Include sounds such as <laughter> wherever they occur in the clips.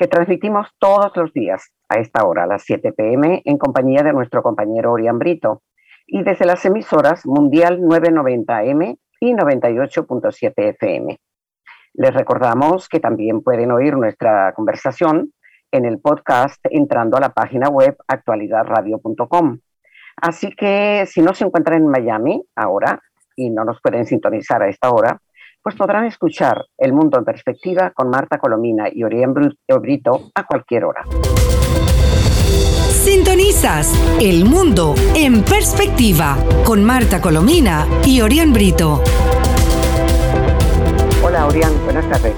que transmitimos todos los días a esta hora, a las 7 pm, en compañía de nuestro compañero Orián Brito y desde las emisoras Mundial 990M y 98.7 FM. Les recordamos que también pueden oír nuestra conversación en el podcast entrando a la página web actualidadradio.com. Así que si no se encuentran en Miami ahora y no nos pueden sintonizar a esta hora, pues podrán escuchar El Mundo en Perspectiva con Marta Colomina y Orián Brito a cualquier hora. Sintonizas El Mundo en Perspectiva con Marta Colomina y Orián Brito. Hola, Orián, buenas tardes.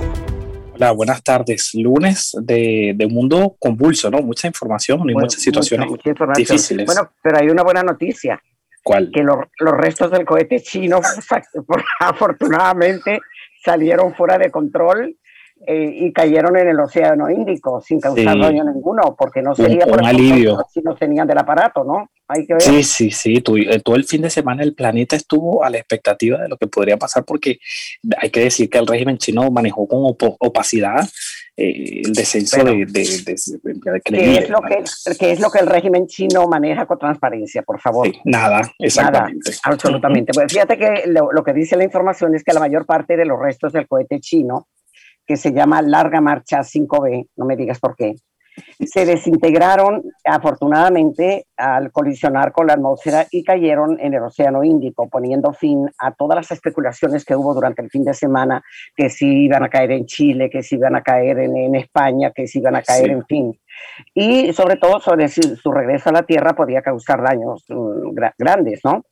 Hola, buenas tardes. Lunes de, de mundo convulso, ¿no? Mucha información y muchas situaciones difíciles. Bueno, pero hay una buena noticia. Que los restos del cohete chino, <laughs> afortunadamente, salieron fuera de control eh, y cayeron en el Océano Índico sin causar daño ninguno, porque no sería un, alivio. si no tenían del aparato, ¿no? Hay que ver. Sí, sí, sí. Eh, todo el fin de semana el planeta estuvo a la expectativa de lo que podría pasar, porque hay que decir que el régimen chino manejó con opacidad eh, el descenso de, de, ¿qué, es lo que, ¿Qué es lo que el régimen chino maneja con transparencia, por favor? nada, exactamente. absolutamente. Pues fíjate que lo, lo que dice la información es que la mayor parte de los restos del cohete chino que se llama Larga Marcha 5B, no me digas por qué, se desintegraron afortunadamente al colisionar con la atmósfera y cayeron en el Océano Índico, poniendo fin a todas las especulaciones que hubo durante el fin de semana, que si iban a caer en Chile, que si iban a caer en, España, que si iban a caer, en fin. Y sobre todo sobre si su regreso a la Tierra podía causar daños mm, grandes, ¿no?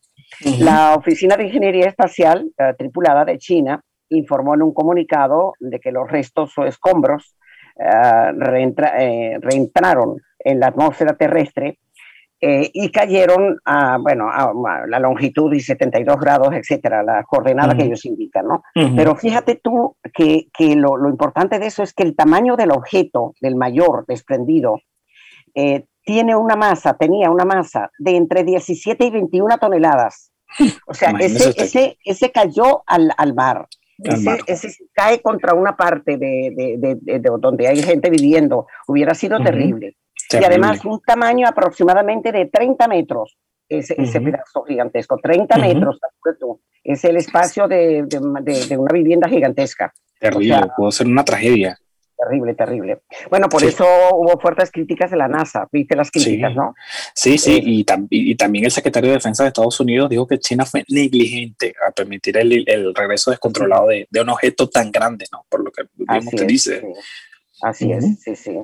La Oficina de Ingeniería Espacial eh, Tripulada de China informó en un comunicado de que los restos o escombros uh, reentraron en la atmósfera terrestre eh, y cayeron a, bueno, a, la longitud y 72 grados, etcétera, la coordenada que ellos indican, ¿no? Pero fíjate tú que, que lo, lo, importante de eso es que el tamaño del objeto, del mayor desprendido, eh, tiene una masa, tenía una masa de entre 17 y 21 toneladas. <laughs> O sea, ese, ese, ese, cayó al, al mar. Ese, cae contra una parte de, de, de, donde hay gente viviendo, hubiera sido terrible. Y además un tamaño aproximadamente de 30 metros, ese, ese pedazo gigantesco, 30 metros, es el espacio de, una vivienda gigantesca. Terrible, puede ser una tragedia. Terrible, terrible. Bueno, por eso hubo fuertes críticas de la NASA, viste las críticas, ¿no? Sí, sí, eh, y, y, también el secretario de Defensa de Estados Unidos dijo que China fue negligente a permitir el, el regreso descontrolado de, de, un objeto tan grande, ¿no? Por lo que que dice. Así es, sí, sí.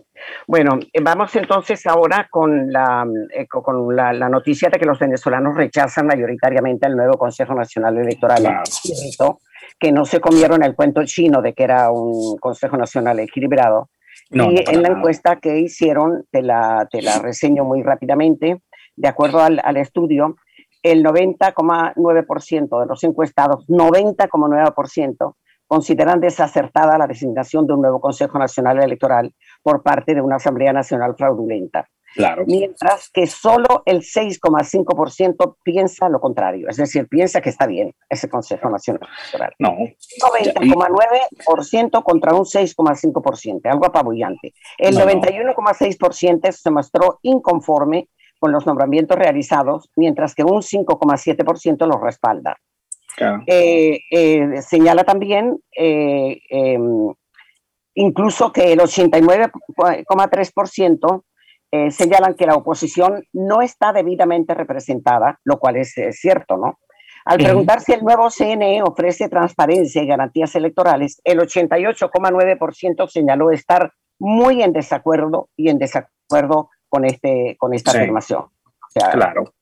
Bueno, eh, vamos entonces ahora con, la, eh, con la, la, noticia de que los venezolanos rechazan mayoritariamente el nuevo Consejo Nacional Electoral. Claro que no se comieron el cuento chino de que era un Consejo Nacional equilibrado. y en la encuesta que hicieron, te la, te la reseño muy rápidamente, de acuerdo al, al estudio, el 90,9% de los encuestados, 90,9%, consideran desacertada la designación de un nuevo Consejo Nacional Electoral por parte de una Asamblea Nacional fraudulenta. Mientras que solo el 6,5% piensa lo contrario, es decir, piensa que está bien ese Consejo Nacional Electoral. No. 90,9% contra un 6,5%, algo apabullante. El 91,6% se mostró inconforme con los nombramientos realizados, mientras que un 5,7% los respalda. Eh, eh, señala también eh, em, incluso que el 89,3% eh, señalan que la oposición no está debidamente representada, lo cual es cierto, ¿no? Al preguntar si el nuevo CNE ofrece transparencia y garantías electorales, el 88,9% señaló estar muy en desacuerdo y en desacuerdo con, este, con esta afirmación. claro.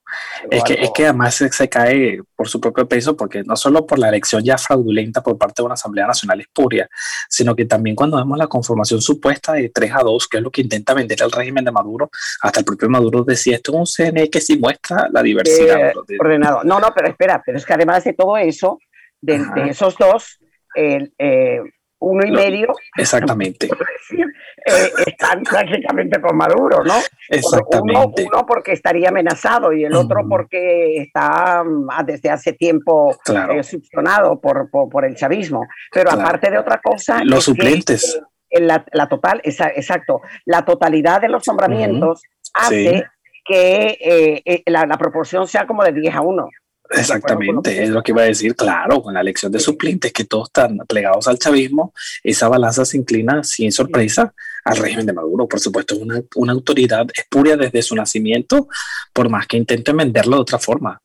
Es que, es que además se, cae por su propio peso, porque no solo por la elección ya fraudulenta por parte de una Asamblea Nacional espuria, sino que también cuando vemos la conformación supuesta de 3 a 2, que es lo que intenta vender el régimen de Maduro, hasta el propio Maduro decía, esto es un CNE que sí muestra la diversidad. Eh, ordenado. No, no, pero espera, pero es que además de todo eso, de, esos dos, eh, uno y medio. Exactamente. <laughs> Eh, están prácticamente con Maduro, ¿no? Exactamente. Uno, porque estaría amenazado y el otro porque está ah, desde hace tiempo claro. Eh, por, por, el chavismo. Pero aparte de otra cosa. Los suplentes. la, la, total, exacto, la totalidad de los nombramientos hace que eh, la, la, proporción sea como de 10 a 1. Exactamente, es lo que iba a decir, claro, con la elección de suplentes que todos están plegados al chavismo, esa balanza se inclina sin sorpresa al régimen de Maduro. Por supuesto, es una, una autoridad espuria desde su nacimiento, por más que intenten venderlo de otra forma.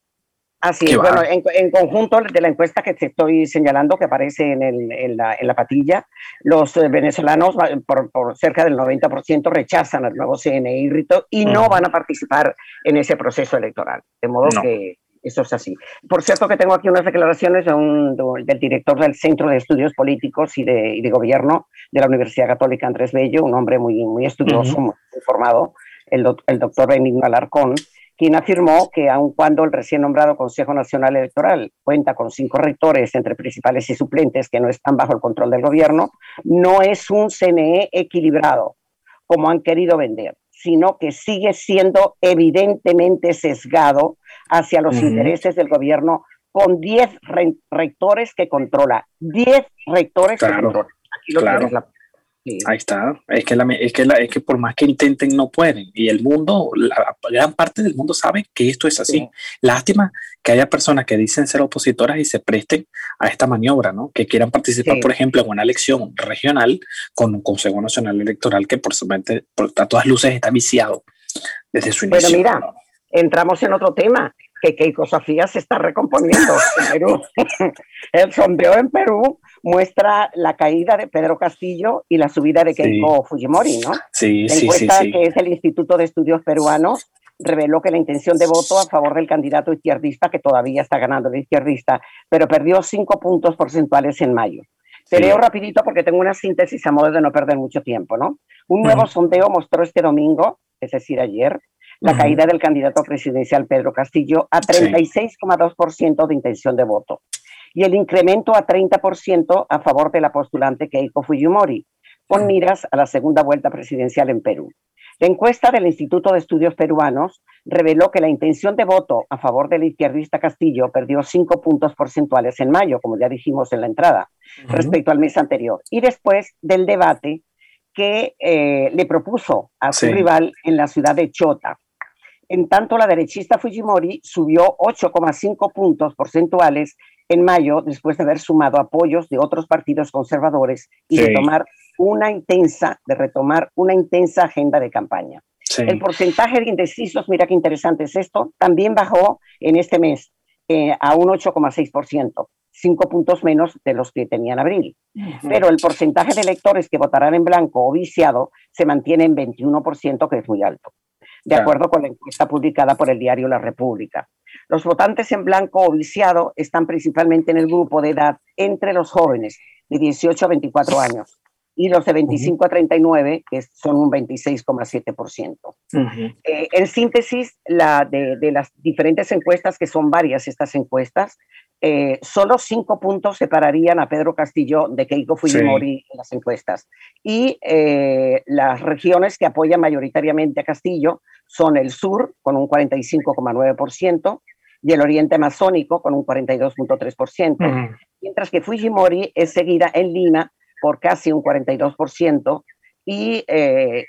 Así es, bueno, en, conjunto de la encuesta que te estoy señalando, que aparece en, el, en, la, en la, patilla, los eh, venezolanos por, por, cerca del 90% rechazan al nuevo CNI y no van a participar en ese proceso electoral. De modo que eso es así. Por cierto que tengo aquí unas declaraciones de un, del director del Centro de Estudios Políticos y de, de, Gobierno de la Universidad Católica Andrés Bello, un hombre muy, muy estudioso, muy informado, el, el doctor Benigno Alarcón, quien afirmó que aun cuando el recién nombrado Consejo Nacional Electoral cuenta con cinco rectores entre principales y suplentes que no están bajo el control del gobierno, no es un CNE equilibrado, como han querido vender, sino que sigue siendo evidentemente sesgado hacia los intereses del gobierno con 10 rectores que controla. 10 rectores que controla. Aquí lo claro. La... Ahí está. Es que, la, es, que la, es que por más que intenten, no pueden. Y el mundo, la gran parte del mundo sabe que esto es así. Lástima que haya personas que dicen ser opositoras y se presten a esta maniobra, ¿no? Que quieran participar, por ejemplo, en una elección regional con un Consejo Nacional Electoral que por, por a todas luces está viciado desde su inicio. Pero mira, entramos en otro tema, que Keiko Sofía se está recomponiendo en Perú. <laughs> El sondeo en Perú muestra la caída de Pedro Castillo y la subida de Keiko Fujimori, ¿no? Sí, la encuesta que es el Instituto de Estudios Peruanos reveló que la intención de voto a favor del candidato izquierdista, que todavía está ganando el izquierdista, pero perdió cinco puntos porcentuales en mayo. Te leo rapidito porque tengo una síntesis a modo de no perder mucho tiempo, ¿no? Un nuevo sondeo mostró este domingo, es decir, ayer, la caída del candidato presidencial Pedro Castillo a 36,2% de intención de voto y el incremento a 30% a favor de la postulante Keiko Fujimori, con miras a la segunda vuelta presidencial en Perú. La encuesta del Instituto de Estudios Peruanos reveló que la intención de voto a favor del izquierdista Castillo perdió cinco puntos porcentuales en mayo, como ya dijimos en la entrada, respecto al mes anterior, y después del debate que eh, le propuso a su rival en la ciudad de Chota, en tanto, la derechista Fujimori subió 8,5 puntos porcentuales en mayo después de haber sumado apoyos de otros partidos conservadores y de tomar una intensa, de retomar una intensa agenda de campaña. El porcentaje de indecisos, mira qué interesante es esto, también bajó en este mes eh, a un 8,6%, cinco puntos menos de los que tenía en abril. Pero el porcentaje de electores que votarán en blanco o viciado se mantiene en 21%, que es muy alto de acuerdo con la encuesta publicada por el diario La República. Los votantes en blanco o viciado están principalmente en el grupo de edad entre los jóvenes de 18 a 24 años y los de 25 a 39, que son un 26,7%. Eh, en síntesis, la de, de, las diferentes encuestas, que son varias estas encuestas, eh, solo cinco puntos separarían a Pedro Castillo de Keiko Fujimori en las encuestas. Y eh, las regiones que apoyan mayoritariamente a Castillo son el sur, con un 45,9%, y el oriente amazónico, con un 42,3%, mientras que Fujimori es seguida en Lima por casi un 42%, y eh,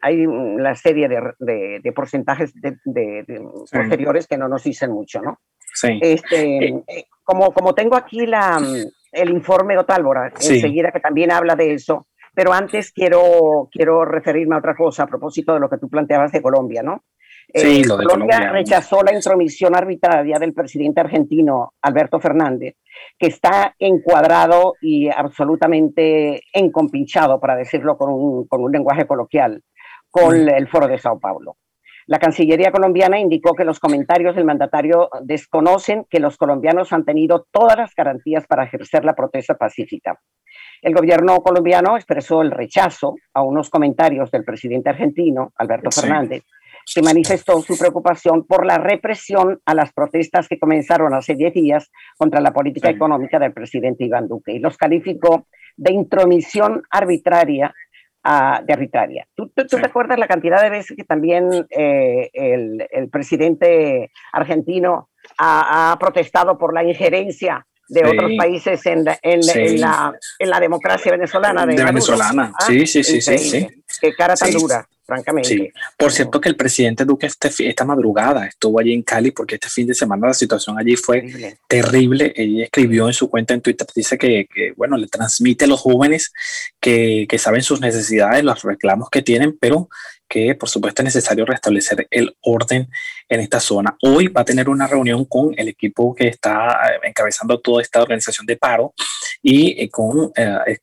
hay la serie de, de, porcentajes de, posteriores que no nos dicen mucho, ¿no? Este, eh, como, como tengo aquí la, el informe de Otálvora, enseguida que también habla de eso, pero antes quiero, quiero referirme a otra cosa a propósito de lo que tú planteabas de Colombia, ¿no? Sí, eh, Colombia, rechazó la intromisión arbitraria del presidente argentino Alberto Fernández, que está encuadrado y absolutamente encompinchado, para decirlo con un, con un lenguaje coloquial, con el Foro de Sao Paulo. La Cancillería colombiana indicó que los comentarios del mandatario desconocen que los colombianos han tenido todas las garantías para ejercer la protesta pacífica. El gobierno colombiano expresó el rechazo a unos comentarios del presidente argentino, Alberto Fernández, que manifestó su preocupación por la represión a las protestas que comenzaron hace 10 días contra la política económica del presidente Iván Duque y los calificó de intromisión arbitraria de arbitraria. ¿Tú, te acuerdas la cantidad de veces que también eh, el, presidente argentino ha, protestado por la injerencia de otros países en la, en, la, democracia venezolana? De, venezolana, ah, sí, sí, sí, sí, Qué cara tan dura francamente. Sí. Por cierto que el presidente Duque este, esta madrugada estuvo allí en Cali porque este fin de semana la situación allí fue terrible. Ella escribió en su cuenta en Twitter, dice que, bueno, le transmite a los jóvenes que, que saben sus necesidades, los reclamos que tienen, pero que por supuesto es necesario restablecer el orden en esta zona. Hoy va a tener una reunión con el equipo que está eh, encabezando toda esta organización de paro y eh, con eh,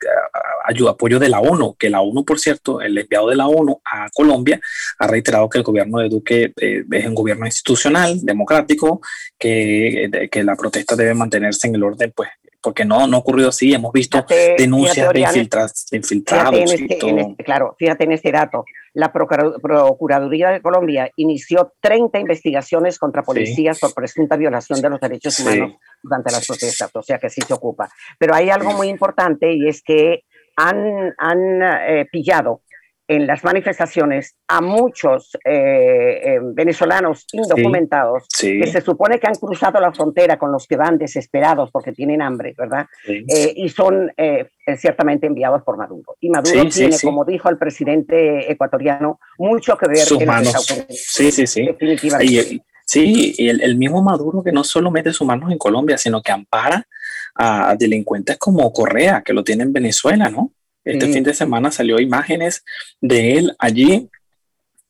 ayuda, apoyo de la ONU, que la ONU, por cierto, el enviado de la ONU a Colombia ha reiterado que el gobierno de Duque es un gobierno institucional, democrático, que, que la protesta debe mantenerse en el orden pues porque no, no ha ocurrido así. Hemos visto denuncias de, infiltrados. Este, este, claro, fíjate en este dato. La Procuraduría de Colombia inició 30 investigaciones contra policías por presunta violación de los derechos humanos durante las protestas, o sea que sí se ocupa. Pero hay algo muy importante y es que han, han eh, pillado en las manifestaciones a muchos eh, eh, venezolanos indocumentados que se supone que han cruzado la frontera con los que van desesperados porque tienen hambre, ¿verdad? Eh, y son ciertamente enviados por Maduro. Y Maduro tiene, como dijo el presidente ecuatoriano, mucho que ver Sus en manos. Sí, sí, sí. Definitivamente. sí, y el, el, mismo Maduro que no solo mete sus manos en Colombia, sino que ampara a delincuentes como Correa, que lo tiene en Venezuela, ¿no? Este fin de semana salió imágenes de él allí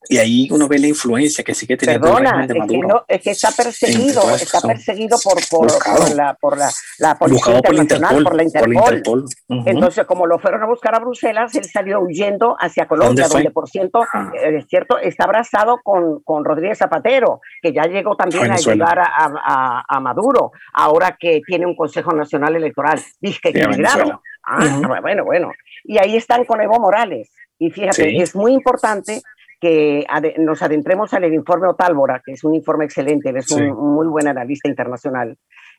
y ahí uno ve la influencia que sigue teniendo Perdona, el de Maduro. Es que, está perseguido, está perseguido por, por, la, por la, la Policía Internacional, por, la Interpol. Entonces, como lo fueron a buscar a Bruselas, él salió huyendo hacia Colombia, donde, por cierto, ah. eh, es cierto, está abrazado con, con Rodríguez Zapatero, que ya llegó también a ayudar a, a, a, Maduro, ahora que tiene un Consejo Nacional Electoral. Dice que Ah, bueno, bueno. Y ahí están con Evo Morales. Y fíjate, es muy importante que nos adentremos al informe Otálvora, que es un informe excelente, es un muy buen analista internacional.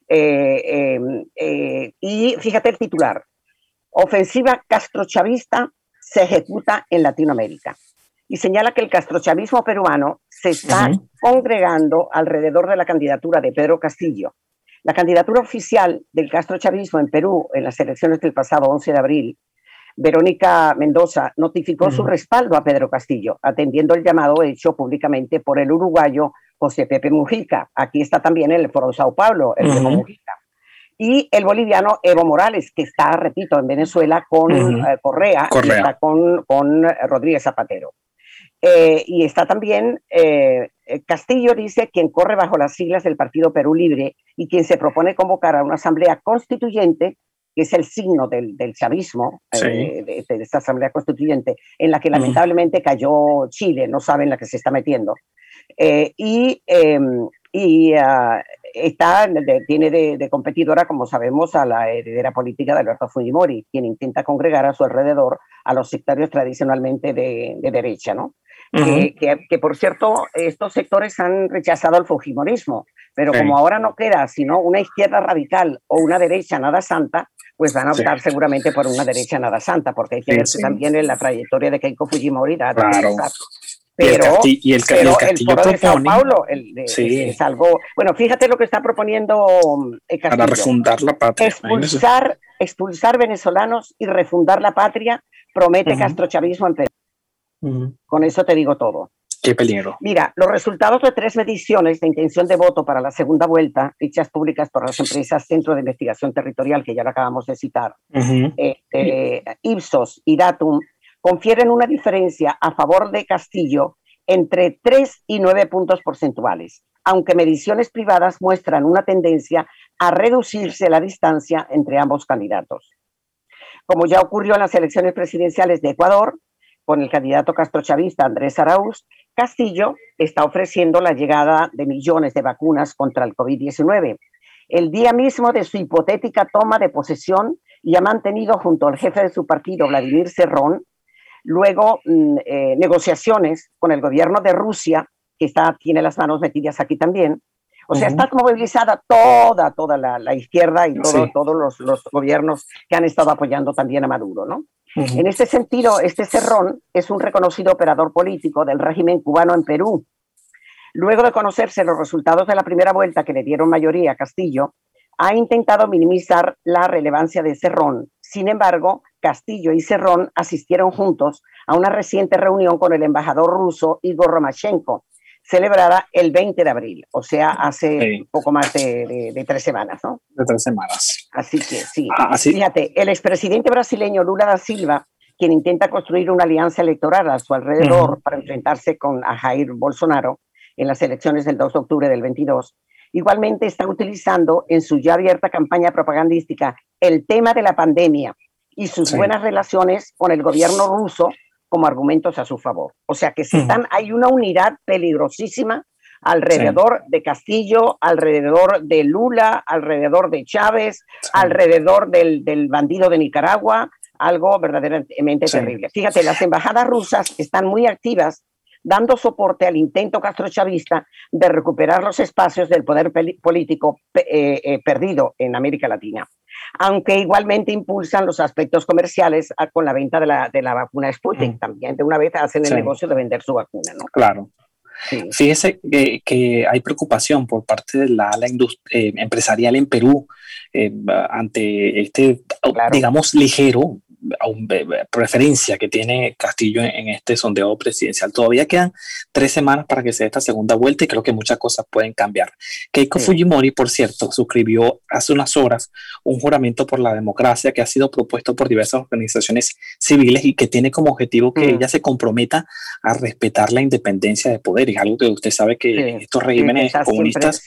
Eh, em, eh, y fíjate el titular, ofensiva castrochavista se ejecuta en Latinoamérica. Y señala que el castrochavismo peruano se está congregando alrededor de la candidatura de Pedro Castillo. La candidatura oficial del castrochavismo en Perú en las elecciones del pasado 11 de abril Verónica Mendoza notificó su respaldo a Pedro Castillo, atendiendo el llamado hecho públicamente por el uruguayo José Pepe Mujica. Aquí está también el Foro Sao Paulo, el de Mujica. Y el boliviano Evo Morales, que está, repito, en Venezuela con eh, Correa, Y está con, con Rodríguez Zapatero. Eh, y está también eh, Castillo, dice, quien corre bajo las siglas del Partido Perú Libre y quien se propone convocar a una asamblea constituyente que es el signo del, del chavismo, eh, de, esta Asamblea Constituyente, en la que lamentablemente cayó Chile, no saben la que se está metiendo. Eh, y em, y ah, está, tiene de, competidora, como sabemos, a la heredera política de Alberto Fujimori, quien intenta congregar a su alrededor a los sectarios tradicionalmente de, derecha, ¿no? Que, que, por cierto, estos sectores han rechazado el Fujimorismo, pero como ahora no queda sino una izquierda radical o una derecha nada santa, pues van a optar seguramente por una derecha nada santa, porque hay que ver también en la trayectoria de Keiko Fujimori. Claro. Pero, y el, castillo, de Sao Paulo es algo. Bueno, fíjate lo que está proponiendo el Castillo. Para refundar la patria. Expulsar, expulsar venezolanos y refundar la patria promete Castro Chavismo en Perú. Con eso te digo todo. Qué peligro. Mira, los resultados de tres mediciones de intención de voto para la segunda vuelta, dichas públicas por las empresas Centro de Investigación Territorial, que ya lo acabamos de citar, eh, eh, Ipsos y Datum, confieren una diferencia a favor de Castillo entre 3 y 9 puntos porcentuales, aunque mediciones privadas muestran una tendencia a reducirse la distancia entre ambos candidatos. Como ya ocurrió en las elecciones presidenciales de Ecuador, con el candidato castrochavista Andrés Arauz, Castillo está ofreciendo la llegada de millones de vacunas contra el COVID-19. El día mismo de su hipotética toma de posesión y ha mantenido junto al jefe de su partido, Vladimir Cerrón, luego mm, eh, negociaciones con el gobierno de Rusia, que está, tiene las manos metidas aquí también. O sea, está movilizada toda, toda la, izquierda y todos los, los, gobiernos que han estado apoyando también a Maduro, ¿no? En este sentido, este Cerrón es un reconocido operador político del régimen cubano en Perú. Luego de conocerse los resultados de la primera vuelta que le dieron mayoría a Castillo, ha intentado minimizar la relevancia de Cerrón. Sin embargo, Castillo y Cerrón asistieron juntos a una reciente reunión con el embajador ruso Igor Romachenko, celebrada el 20 de abril, o sea, hace poco más de, tres semanas, ¿no? De tres semanas. Así que sí. Ah, Fíjate, el expresidente brasileño Lula da Silva, quien intenta construir una alianza electoral a su alrededor para enfrentarse con a Jair Bolsonaro en las elecciones del 2 de octubre del 22, igualmente está utilizando en su ya abierta campaña propagandística el tema de la pandemia y sus buenas relaciones con el gobierno ruso como argumentos a su favor. O sea que están, hay una unidad peligrosísima alrededor de Castillo, alrededor de Lula, alrededor de Chávez, alrededor del, del, bandido de Nicaragua, algo verdaderamente terrible. Fíjate, las embajadas rusas están muy activas dando soporte al intento castrochavista de recuperar los espacios del poder político eh, eh, perdido en América Latina aunque igualmente impulsan los aspectos comerciales con la venta de la, de la vacuna Sputnik mm. también. De una vez hacen el negocio de vender su vacuna, ¿no? Claro. Fíjese que, hay preocupación por parte de la ala eh, empresarial en Perú eh, ante este, digamos, ligero preferencia que tiene Castillo en, este sondeo presidencial. Todavía quedan tres semanas para que sea esta segunda vuelta y creo que muchas cosas pueden cambiar. Keiko Fujimori, por cierto, suscribió hace unas horas un juramento por la democracia que ha sido propuesto por diversas organizaciones civiles y que tiene como objetivo que mm. ella se comprometa a respetar la independencia de poder. Es algo que usted sabe que estos regímenes comunistas...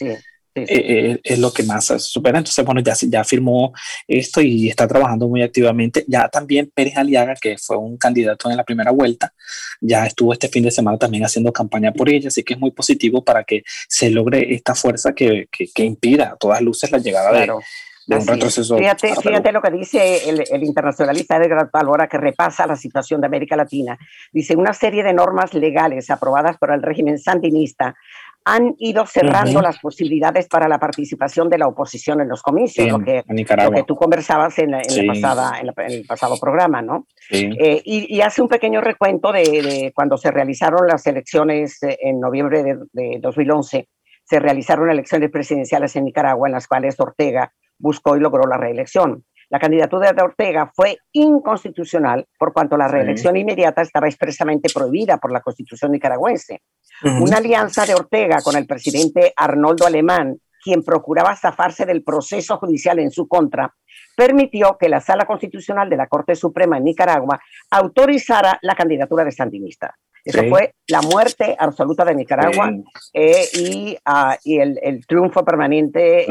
Eh, eh, es lo que más supera. Entonces, bueno, ya, ya firmó esto y está trabajando muy activamente. Ya también Pérez Aliaga, que fue un candidato en la primera vuelta, ya estuvo este fin de semana también haciendo campaña por ella, así que es muy positivo para que se logre esta fuerza que, que, impida a todas luces la llegada de, un retroceso. Fíjate, fíjate, lo que dice el, el internacionalista Edgar Palora, que repasa la situación de América Latina. Dice, una serie de normas legales aprobadas por el régimen sandinista han ido cerrando las posibilidades para la participación de la oposición en los comicios, lo, que, que, tú conversabas en, pasada, en, el pasado programa, ¿no? Eh, y, hace un pequeño recuento de, cuando se realizaron las elecciones eh, en noviembre de, de 2011, se realizaron elecciones presidenciales en Nicaragua en las cuales Ortega buscó y logró la reelección. La candidatura de Ortega fue inconstitucional por cuanto la reelección inmediata estaba expresamente prohibida por la constitución nicaragüense. Una alianza de Ortega con el presidente Arnoldo Alemán, quien procuraba zafarse del proceso judicial en su contra, permitió que la Sala Constitucional de la Corte Suprema en Nicaragua autorizara la candidatura de Sandinista. Esa fue la muerte absoluta de Nicaragua eh, ah, y, el, triunfo permanente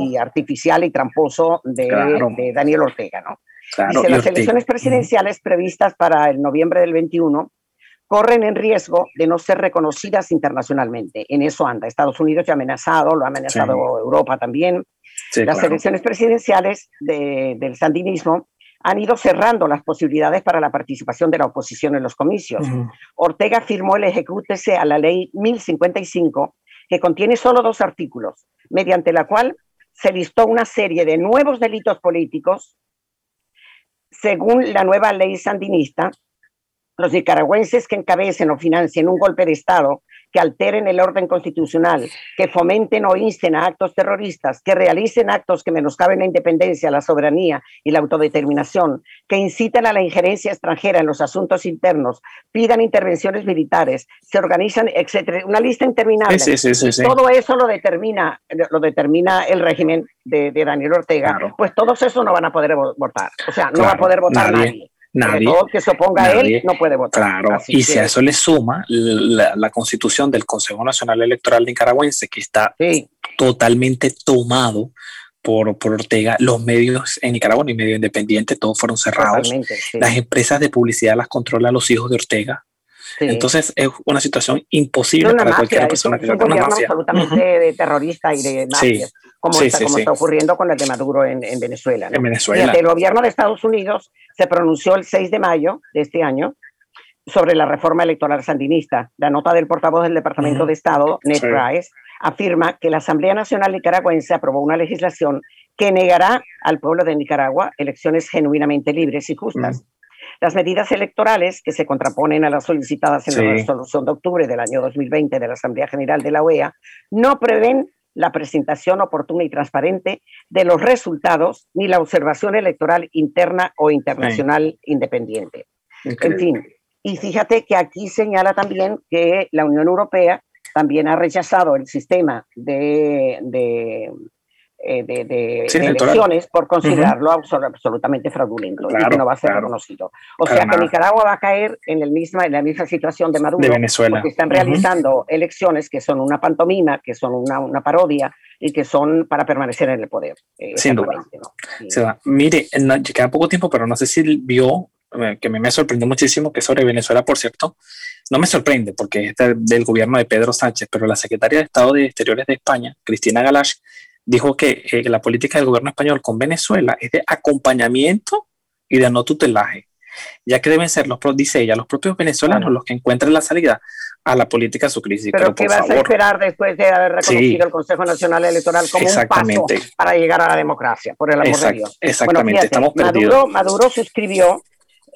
y, artificial y tramposo de, Daniel Ortega. ¿no? Dice, las elecciones presidenciales previstas para el noviembre del 21 corren en riesgo de no ser reconocidas internacionalmente. En eso anda. Estados Unidos ya ha amenazado, lo ha amenazado Europa también. Las elecciones presidenciales del sandinismo han ido cerrando las posibilidades para la participación de la oposición en los comicios. Ortega firmó el ejecútese a la ley 1055, que contiene solo dos artículos, mediante la cual se listó una serie de nuevos delitos políticos según la nueva ley sandinista. Los nicaragüenses que encabecen o financien un golpe de Estado que alteren el orden constitucional, que fomenten o insten a actos terroristas, que realicen actos que menoscaben la independencia, la soberanía y la autodeterminación, que inciten a la injerencia extranjera en los asuntos internos, pidan intervenciones militares, se organizan, etcétera, una lista interminable. Todo eso lo determina, lo determina el régimen de, Daniel Ortega. Pues todos esos no van a poder votar. O sea, no va a poder votar nadie. Nadie. Que se oponga a él no puede votar. Claro, y si a eso le suma la, constitución del Consejo Nacional Electoral nicaragüense, que está totalmente tomado por, por, Ortega, los medios en Nicaragua, ni medio independiente, todos fueron cerrados. Las empresas de publicidad las controlan los hijos de Ortega. Entonces es una situación imposible para cualquier persona que un gobierno absolutamente terrorista y de mafias, como, está, como está ocurriendo con el de Maduro en, Venezuela. En Venezuela. el gobierno de Estados Unidos se pronunció el 6 de mayo de este año sobre la reforma electoral sandinista. La nota del portavoz del Departamento de Estado, Ned Price, afirma que la Asamblea Nacional Nicaragüense aprobó una legislación que negará al pueblo de Nicaragua elecciones genuinamente libres y justas. Las medidas electorales que se contraponen a las solicitadas en la resolución de octubre del año 2020 de la Asamblea General de la OEA no prevén la presentación oportuna y transparente de los resultados ni la observación electoral interna o internacional independiente. En fin, y fíjate que aquí señala también que la Unión Europea también ha rechazado el sistema de, de, eh, elecciones por considerarlo absolutamente fraudulento y que no va a ser reconocido. O sea que Nicaragua va a caer en, el misma, en la misma situación de Maduro, Venezuela. porque están realizando elecciones que son una pantomima, que son una, una, parodia y que son para permanecer en el poder. Eh, Sin duda. Mire, queda poco tiempo, pero no sé si vio eh, que me, sorprendió muchísimo, que sobre Venezuela, por cierto, no me sorprende porque es del gobierno de Pedro Sánchez, pero la secretaria de Estado de Exteriores de España, Cristina Galash, dijo que eh, la política del gobierno español con Venezuela es de acompañamiento y de no tutelaje, ya que deben ser los, dice ella, los propios venezolanos los que encuentren la salida a la política de su crisis. Pero, ¿qué vas a esperar después de haber reconocido el Consejo Nacional Electoral como un paso para llegar a la democracia, por el amor de Dios? Exactamente, estamos Maduro, Maduro suscribió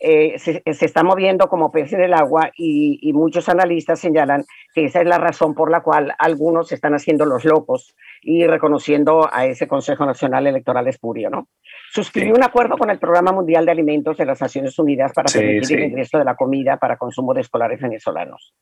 eh, se, está moviendo como pez en el agua y, muchos analistas señalan que esa es la razón por la cual algunos están haciendo los locos y reconociendo a ese Consejo Nacional Electoral espurio, ¿no? Suscribió un acuerdo con el Programa Mundial de Alimentos de las Naciones Unidas para permitir el ingreso de la comida para consumo de escolares venezolanos.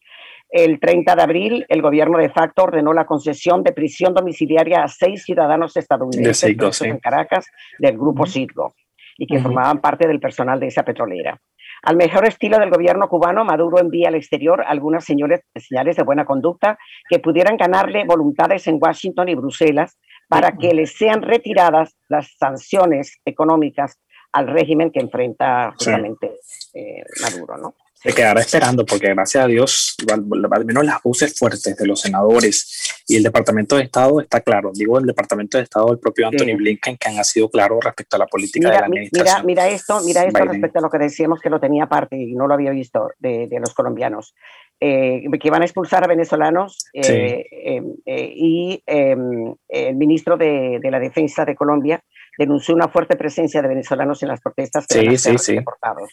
El 30 de abril, el gobierno de facto ordenó la concesión de prisión domiciliaria a seis ciudadanos estadounidenses en Caracas del grupo Citgo y que formaban parte del personal de esa petrolera. Al mejor estilo del gobierno cubano, Maduro envía al exterior algunas señales, señales de buena conducta que pudieran ganarle voluntades en Washington y Bruselas para que les sean retiradas las sanciones económicas al régimen que enfrenta justamente eh, Maduro, ¿no? Se quedará esperando porque gracias a Dios, al, menos las voces fuertes de los senadores y el Departamento de Estado está claro. Digo, el Departamento de Estado del propio Anthony Blinken que han sido claros respecto a la política de la administración. Mira, mira esto, mira esto respecto a lo que decíamos que lo tenía parte y no lo había visto de, los colombianos. Eh, que van a expulsar a venezolanos eh, em, eh, y em, el ministro de, de la Defensa de Colombia denunció una fuerte presencia de venezolanos en las protestas sí, sí, sí.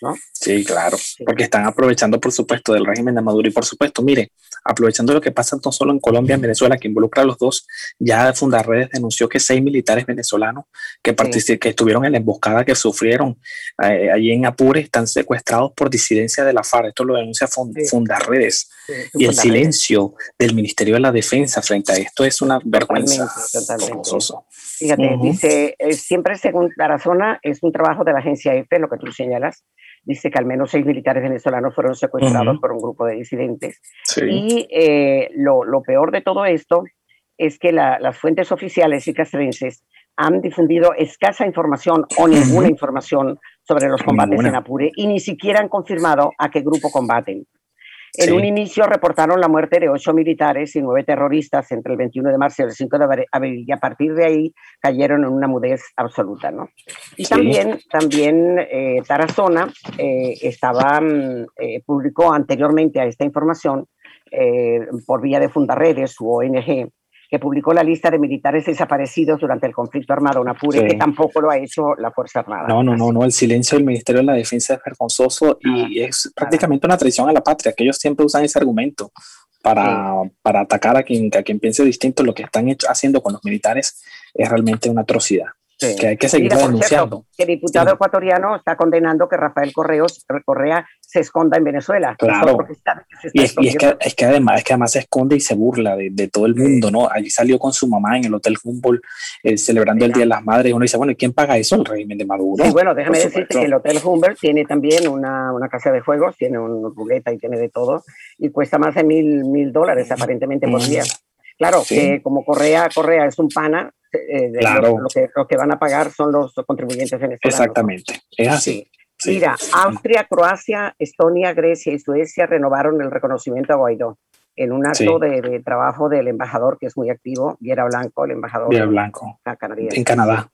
¿no? Sí, claro, porque están aprovechando, por supuesto, del régimen de Maduro y, por supuesto, mire, aprovechando lo que pasa no solo en Colombia, en Venezuela, que involucra a los dos, ya Fundarredes denunció que seis militares venezolanos que, que estuvieron en la emboscada que sufrieron eh, allí en Apure están secuestrados por disidencia de la FARC. Esto lo denuncia Fundarredes. y el silencio del Ministerio de la Defensa frente a esto es una vergüenza. Fíjate, dice, eh, siempre según la zona es un trabajo de la agencia EFE, lo que tú señalas, dice que al menos seis militares venezolanos fueron secuestrados por un grupo de disidentes. Y eh, lo, lo, peor de todo esto es que las fuentes oficiales y castrenses han difundido escasa información o ninguna información sobre los combates en Apure y ni siquiera han confirmado a qué grupo combaten. En un inicio reportaron la muerte de ocho militares y nueve terroristas entre el 21 de marzo y el 5 de abril y a partir de ahí cayeron en una mudez absoluta. ¿no? Y también, también eh, Tarazona eh, estaba, mm, eh, publicó anteriormente a esta información por vía de Fundaredes, su ONG, que publicó la lista de militares desaparecidos durante el conflicto armado en Apure, que tampoco lo ha hecho la Fuerza Armada. No, no, no, no, el silencio del Ministerio de la Defensa es vergonzoso y es prácticamente una traición a la patria, que ellos siempre usan ese argumento para, para atacar a quien, a quien piense distinto. Lo que están haciendo con los militares es realmente una atrocidad que hay que seguir denunciando. el diputado ecuatoriano está condenando que Rafael Correos, Correa se esconda en Venezuela. Claro. y, es, que, es, que, además, es que además se esconde y se burla de, de todo el mundo, ¿no? Allí salió con su mamá en el Hotel Humboldt eh, celebrando el Día de las Madres y uno dice, bueno, ¿y quién paga eso? El régimen de Maduro. Sí, bueno, déjame decirte que el Hotel Humboldt tiene también una, una casa de juegos, tiene una ruleta y tiene de todo y cuesta más de mil, mil dólares aparentemente por día. Claro, que como Correa, Correa es un pana, eh, claro. lo, que, lo, que, van a pagar son los contribuyentes venezolanos. Exactamente, es así. Mira, Austria, Croacia, Estonia, Grecia y Suecia renovaron el reconocimiento a Guaidó en un acto de, trabajo del embajador que es muy activo, Viera Blanco, el embajador Viera Blanco, en Canadá.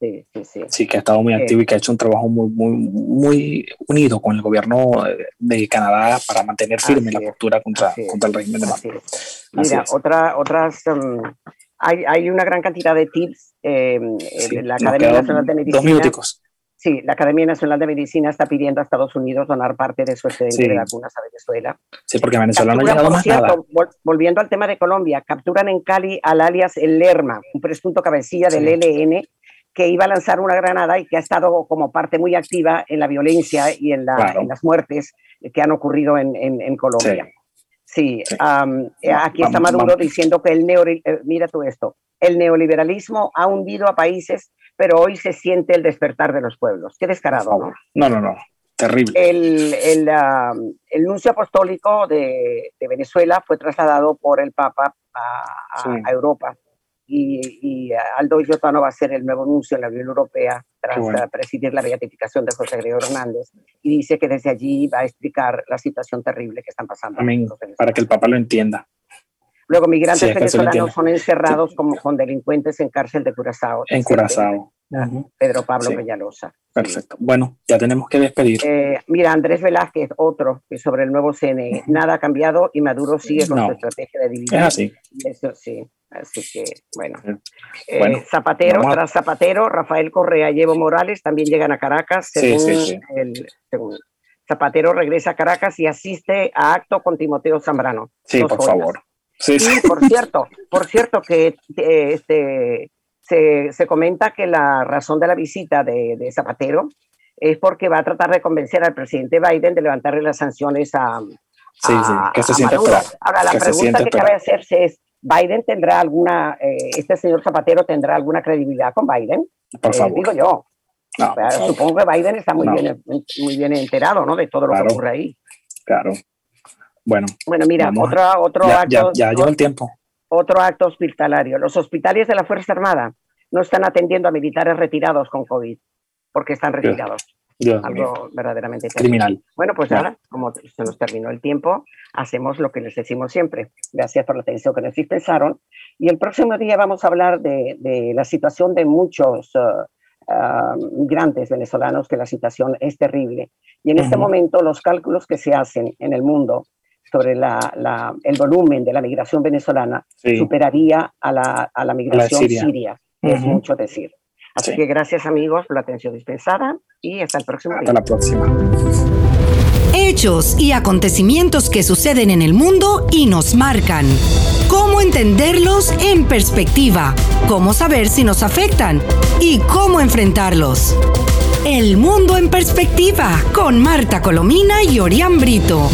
Sí, sí, sí. Sí, que ha estado muy activo y que ha hecho un trabajo muy, muy, muy unido con el gobierno de Canadá para mantener firme la postura contra, contra el régimen de Maduro. Mira, otra, otras, um, hay, hay, una gran cantidad de tips. Eh, la Academia Nacional de Medicina. Dos minuticos. Sí, la Academia Nacional de Medicina está pidiendo a Estados Unidos donar parte de su excedente de vacunas a Venezuela. Sí, porque Venezuela no ha llegado más nada. volviendo al tema de Colombia, capturan en Cali al alias El Lerma, un presunto cabecilla del ELN que iba a lanzar una granada y que ha estado como parte muy activa en la violencia y en, las muertes que han ocurrido en, Colombia. Sí, aquí está Maduro diciendo que el neoliberalismo, eh, mira tú esto, el neoliberalismo ha hundido a países pero hoy se siente el despertar de los pueblos. Qué descarado, ¿no? No, no, no. Terrible. El, el, el nuncio apostólico de, de, Venezuela fue trasladado por el Papa a, Europa y, y Aldo Giotano va a ser el nuevo nuncio en la Unión Europea tras presidir la beatificación de José Gregorio Hernández y dice que desde allí va a explicar la situación terrible que están pasando. Amén, para que el Papa lo entienda. Luego, migrantes venezolanos son encerrados como con delincuentes en cárcel de Curazao. En Curazao. Pedro Pablo Peñalosa. Perfecto. Bueno, ya tenemos que despedir. Eh, mira, Andrés Velázquez, otro, que sobre el nuevo CNE. Nada ha cambiado y Maduro sigue con su estrategia de dividir. Es así. Eso sí. Así que, bueno. Eh, Zapatero, tras Zapatero, Rafael Correa y Evo Morales también llegan a Caracas, según, el, Zapatero regresa a Caracas y asiste a acto con Timoteo Zambrano. Sí, por favor. Sí, por cierto, por cierto que eh, este, se, se, comenta que la razón de la visita de, de, Zapatero es porque va a tratar de convencer al presidente Biden de levantarle las sanciones a, sí, sí, que se siente Ahora, la pregunta que cabe hacerse es, ¿Biden tendrá alguna, eh, este señor Zapatero tendrá alguna credibilidad con Biden? Por eh, favor. digo yo. supongo que Biden está muy, bien, muy bien enterado ¿no? de todo lo que ocurre ahí. Claro. Bueno, bueno mira, otro, otro acto. Ya, ya el tiempo. Otro acto hospitalario. Los hospitales de la Fuerza Armada no están atendiendo a militares retirados con COVID, porque están retirados. Algo verdaderamente criminal. Bueno, pues ahora, como se nos terminó el tiempo, hacemos lo que les decimos siempre. Gracias por la atención que nos dispensaron. Y el próximo día vamos a hablar de, de la situación de muchos uh, uh, migrantes venezolanos, que la situación es terrible. Y en este momento los cálculos que se hacen en el mundo sobre la, el volumen de la migración venezolana superaría a la, a la migración siria. Es mucho decir. Así que gracias amigos por la atención dispensada y hasta el próximo Hasta la próxima. Hechos y acontecimientos que suceden en el mundo y nos marcan. ¿Cómo entenderlos en perspectiva? ¿Cómo saber si nos afectan? ¿Y cómo enfrentarlos? El mundo en perspectiva con Marta Colomina y Orián Brito.